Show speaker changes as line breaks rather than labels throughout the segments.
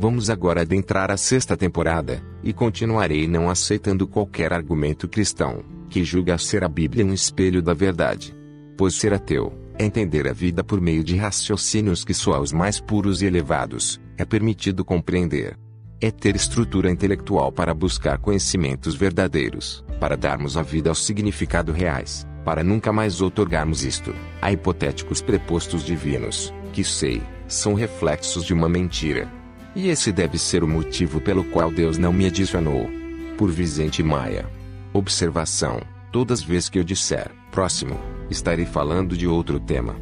Vamos agora adentrar a sexta temporada, e continuarei não aceitando qualquer argumento cristão, que julga ser a Bíblia um espelho da verdade. Pois ser ateu, é entender a vida por meio de raciocínios que só aos mais puros e elevados, é permitido compreender. É ter estrutura intelectual para buscar conhecimentos verdadeiros, para darmos a vida aos significados reais, para nunca mais otorgarmos isto, a hipotéticos prepostos divinos, que sei, são reflexos de uma mentira, e esse deve ser o motivo pelo qual Deus não me adicionou. Por Vicente Maia. Observação: todas as vezes que eu disser próximo, estarei falando de outro tema.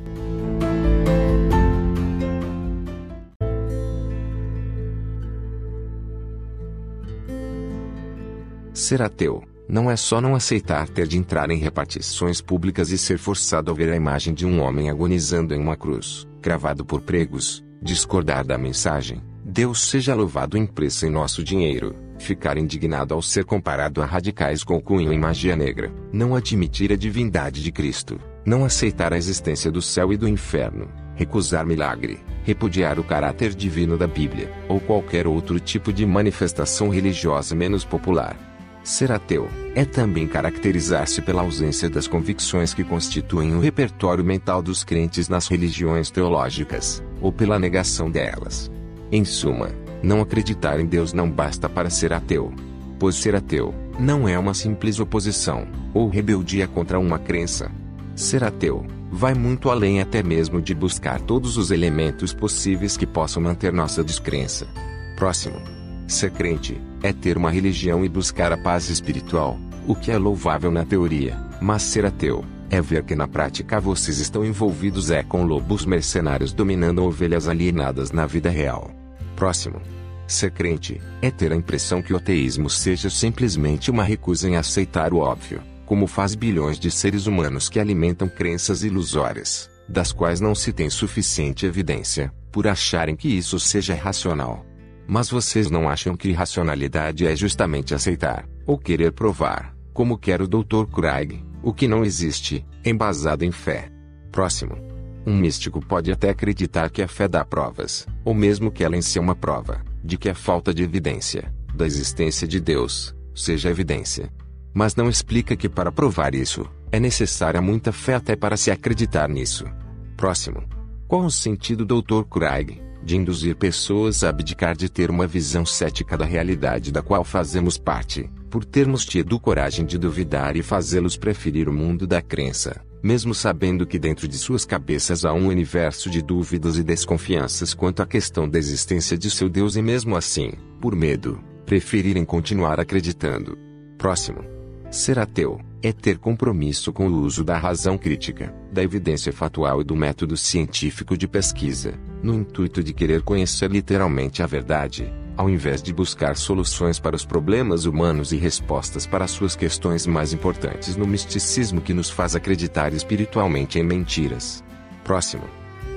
Ser ateu não é só não aceitar ter de entrar em repartições públicas e ser forçado a ver a imagem de um homem agonizando em uma cruz, cravado por pregos, discordar da mensagem, Deus seja louvado impressa em nosso dinheiro, ficar indignado ao ser comparado a radicais com cunho em magia negra, não admitir a divindade de Cristo, não aceitar a existência do céu e do inferno, recusar milagre, repudiar o caráter divino da Bíblia, ou qualquer outro tipo de manifestação religiosa menos popular. Ser ateu é também caracterizar-se pela ausência das convicções que constituem o repertório mental dos crentes nas religiões teológicas, ou pela negação delas. Em suma, não acreditar em Deus não basta para ser ateu. Pois ser ateu não é uma simples oposição ou rebeldia contra uma crença. Ser ateu vai muito além até mesmo de buscar todos os elementos possíveis que possam manter nossa descrença. Próximo. Ser crente é ter uma religião e buscar a paz espiritual, o que é louvável na teoria, mas ser ateu é ver que na prática vocês estão envolvidos é com lobos mercenários dominando ovelhas alienadas na vida real. Próximo. Ser crente é ter a impressão que o ateísmo seja simplesmente uma recusa em aceitar o óbvio, como faz bilhões de seres humanos que alimentam crenças ilusórias, das quais não se tem suficiente evidência, por acharem que isso seja racional. Mas vocês não acham que racionalidade é justamente aceitar, ou querer provar, como quer o Dr. Craig, o que não existe, embasado em fé. Próximo. Um místico pode até acreditar que a fé dá provas, ou mesmo que ela em si é uma prova, de que a falta de evidência, da existência de Deus, seja evidência. Mas não explica que para provar isso, é necessária muita fé até para se acreditar nisso. Próximo. Qual o sentido do Dr. Craig, de induzir pessoas a abdicar de ter uma visão cética da realidade da qual fazemos parte, por termos tido coragem de duvidar e fazê-los preferir o mundo da crença, mesmo sabendo que dentro de suas cabeças há um universo de dúvidas e desconfianças quanto à questão da existência de seu Deus e mesmo assim, por medo, preferirem continuar acreditando. Próximo. Ser ateu é ter compromisso com o uso da razão crítica, da evidência fatual e do método científico de pesquisa, no intuito de querer conhecer literalmente a verdade, ao invés de buscar soluções para os problemas humanos e respostas para suas questões mais importantes no misticismo que nos faz acreditar espiritualmente em mentiras. Próximo.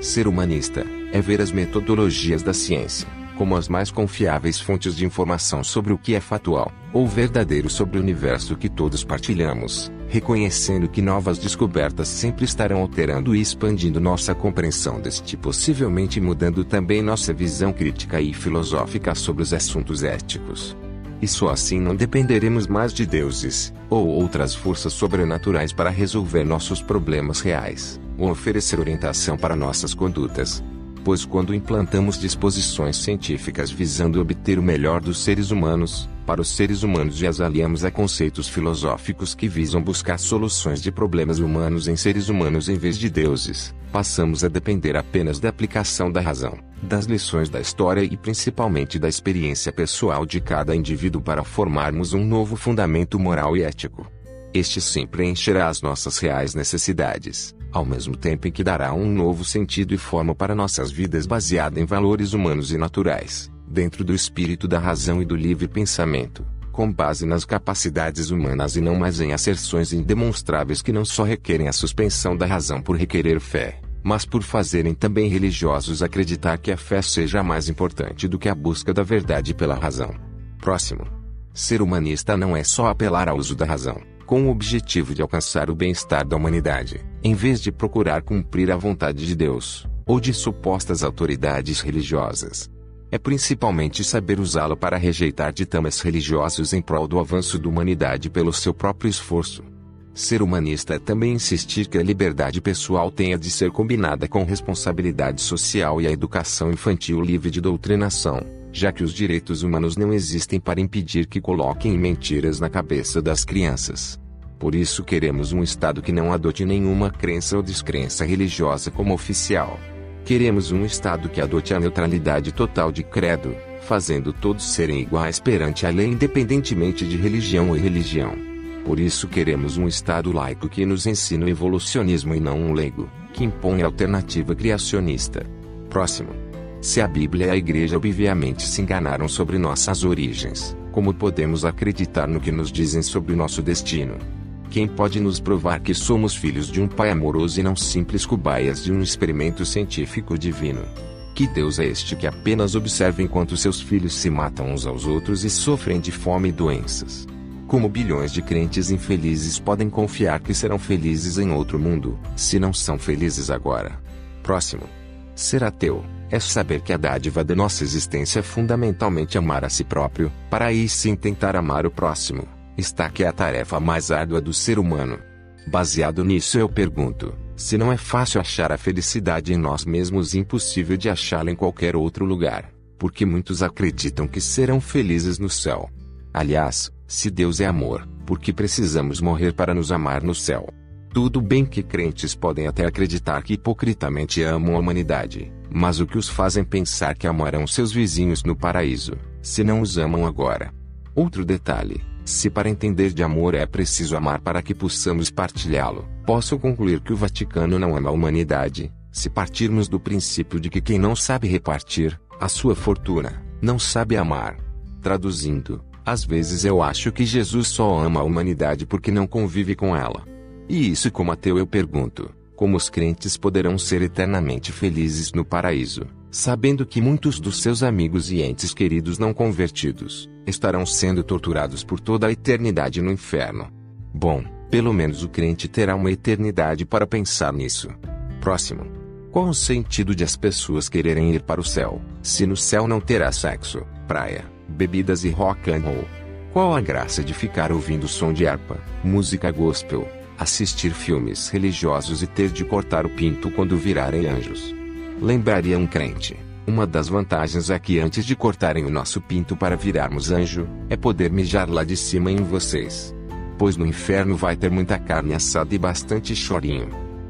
Ser humanista é ver as metodologias da ciência como as mais confiáveis fontes de informação sobre o que é fatual ou verdadeiro sobre o universo que todos partilhamos, reconhecendo que novas descobertas sempre estarão alterando e expandindo nossa compreensão deste possivelmente mudando também nossa visão crítica e filosófica sobre os assuntos éticos. E só assim não dependeremos mais de deuses ou outras forças sobrenaturais para resolver nossos problemas reais, ou oferecer orientação para nossas condutas, pois quando implantamos disposições científicas visando obter o melhor dos seres humanos, para os seres humanos e as aliamos a conceitos filosóficos que visam buscar soluções de problemas humanos em seres humanos em vez de deuses, passamos a depender apenas da aplicação da razão, das lições da história e principalmente da experiência pessoal de cada indivíduo para formarmos um novo fundamento moral e ético. Este sim preencherá as nossas reais necessidades ao mesmo tempo em que dará um novo sentido e forma para nossas vidas baseada em valores humanos e naturais, dentro do espírito da razão e do livre pensamento, com base nas capacidades humanas e não mais em asserções indemonstráveis que não só requerem a suspensão da razão por requerer fé, mas por fazerem também religiosos acreditar que a fé seja mais importante do que a busca da verdade pela razão. Próximo. Ser humanista não é só apelar ao uso da razão com o objetivo de alcançar o bem-estar da humanidade, em vez de procurar cumprir a vontade de Deus, ou de supostas autoridades religiosas. é principalmente saber usá-lo para rejeitar ditames religiosos em prol do avanço da humanidade pelo seu próprio esforço. Ser humanista é também insistir que a liberdade pessoal tenha de ser combinada com responsabilidade social e a educação infantil livre de doutrinação, já que os direitos humanos não existem para impedir que coloquem mentiras na cabeça das crianças. Por isso queremos um Estado que não adote nenhuma crença ou descrença religiosa como oficial. Queremos um Estado que adote a neutralidade total de credo, fazendo todos serem iguais perante a lei independentemente de religião ou religião. Por isso queremos um Estado laico que nos ensine o evolucionismo e não um leigo, que impõe a alternativa criacionista. Próximo. Se a Bíblia e a Igreja obviamente se enganaram sobre nossas origens, como podemos acreditar no que nos dizem sobre nosso destino? Quem pode nos provar que somos filhos de um Pai amoroso e não simples cobaias de um experimento científico divino? Que Deus é este que apenas observa enquanto seus filhos se matam uns aos outros e sofrem de fome e doenças? Como bilhões de crentes infelizes podem confiar que serão felizes em outro mundo, se não são felizes agora? Próximo. Ser ateu é saber que a dádiva da nossa existência é fundamentalmente amar a si próprio, para aí sim tentar amar o próximo está que é a tarefa mais árdua do ser humano. Baseado nisso, eu pergunto: se não é fácil achar a felicidade em nós mesmos impossível de achá-la em qualquer outro lugar, porque muitos acreditam que serão felizes no céu. Aliás, se Deus é amor, por que precisamos morrer para nos amar no céu? Tudo bem que crentes podem até acreditar que hipocritamente amam a humanidade, mas o que os fazem pensar que amarão seus vizinhos no paraíso, se não os amam agora? Outro detalhe: se para entender de amor é preciso amar para que possamos partilhá-lo, posso concluir que o Vaticano não ama a humanidade, se partirmos do princípio de que quem não sabe repartir a sua fortuna, não sabe amar. Traduzindo, às vezes eu acho que Jesus só ama a humanidade porque não convive com ela. E isso, como ateu, eu pergunto: como os crentes poderão ser eternamente felizes no paraíso, sabendo que muitos dos seus amigos e entes queridos não convertidos estarão sendo torturados por toda a eternidade no inferno. Bom, pelo menos o crente terá uma eternidade para pensar nisso. Próximo. Qual o sentido de as pessoas quererem ir para o céu, se no céu não terá sexo, praia, bebidas e rock and roll? Qual a graça de ficar ouvindo som de harpa, música gospel, assistir filmes religiosos e ter de cortar o pinto quando virarem anjos? Lembraria um crente. Uma das vantagens é que antes de cortarem o nosso pinto para virarmos anjo, é poder mijar lá de cima em vocês. Pois no inferno vai ter muita carne assada e bastante chorinho.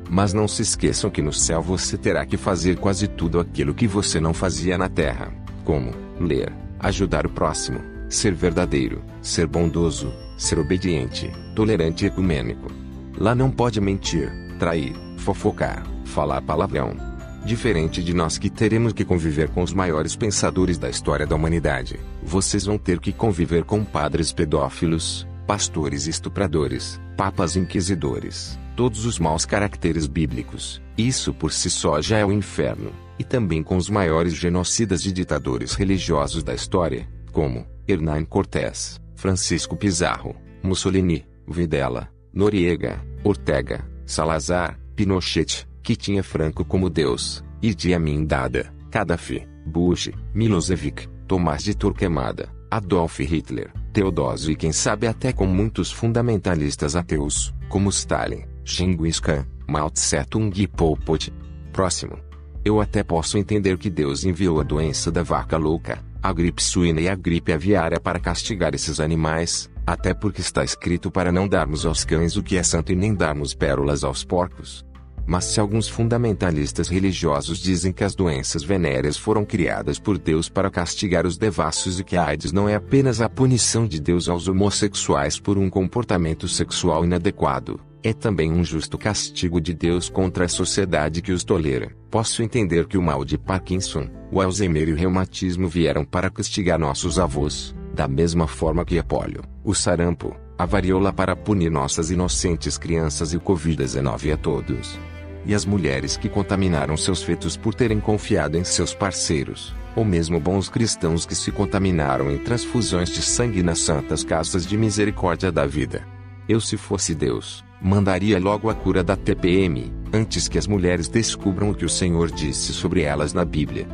Mas não se esqueçam que no céu você terá que fazer quase tudo aquilo que você não fazia na terra. Como? Ler, ajudar o próximo, ser verdadeiro, ser bondoso, ser obediente, tolerante e ecumênico. Lá não pode mentir, trair, fofocar, falar palavrão Diferente de nós que teremos que conviver com os maiores pensadores da história da humanidade, vocês vão ter que conviver com padres pedófilos, pastores estupradores, papas inquisidores, todos os maus caracteres bíblicos. Isso por si só já é o inferno. E também com os maiores genocidas e ditadores religiosos da história, como Hernán Cortés, Francisco Pizarro, Mussolini, Videla, Noriega, Ortega, Salazar, Pinochet, que tinha Franco como Deus, Idi Amin Dada, Gaddafi, Bush, Milosevic, Tomás de Torquemada, Adolf Hitler, Teodósio e quem sabe até com muitos fundamentalistas ateus, como Stalin, Genghis Khan, Mao Tse-tung e Pol Pot. Próximo. Eu até posso entender que Deus enviou a doença da vaca louca, a gripe suína e a gripe aviária para castigar esses animais, até porque está escrito para não darmos aos cães o que é santo e nem darmos pérolas aos porcos. Mas se alguns fundamentalistas religiosos dizem que as doenças venéreas foram criadas por Deus para castigar os devassos e que a AIDS não é apenas a punição de Deus aos homossexuais por um comportamento sexual inadequado, é também um justo castigo de Deus contra a sociedade que os tolera. Posso entender que o mal de Parkinson, o Alzheimer e o reumatismo vieram para castigar nossos avós, da mesma forma que a polio, o sarampo, a varíola para punir nossas inocentes crianças e o Covid-19 a todos e as mulheres que contaminaram seus fetos por terem confiado em seus parceiros, ou mesmo bons cristãos que se contaminaram em transfusões de sangue nas santas casas de misericórdia da vida. Eu, se fosse Deus, mandaria logo a cura da TPM, antes que as mulheres descubram o que o Senhor disse sobre elas na Bíblia.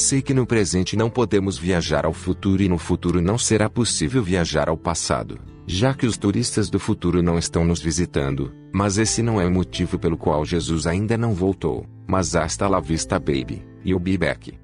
Sei que no presente não podemos viajar ao futuro e no futuro não será possível viajar ao passado, já que os turistas do futuro não estão nos visitando, mas esse não é o motivo pelo qual Jesus ainda não voltou, mas hasta la vista baby, e o be back.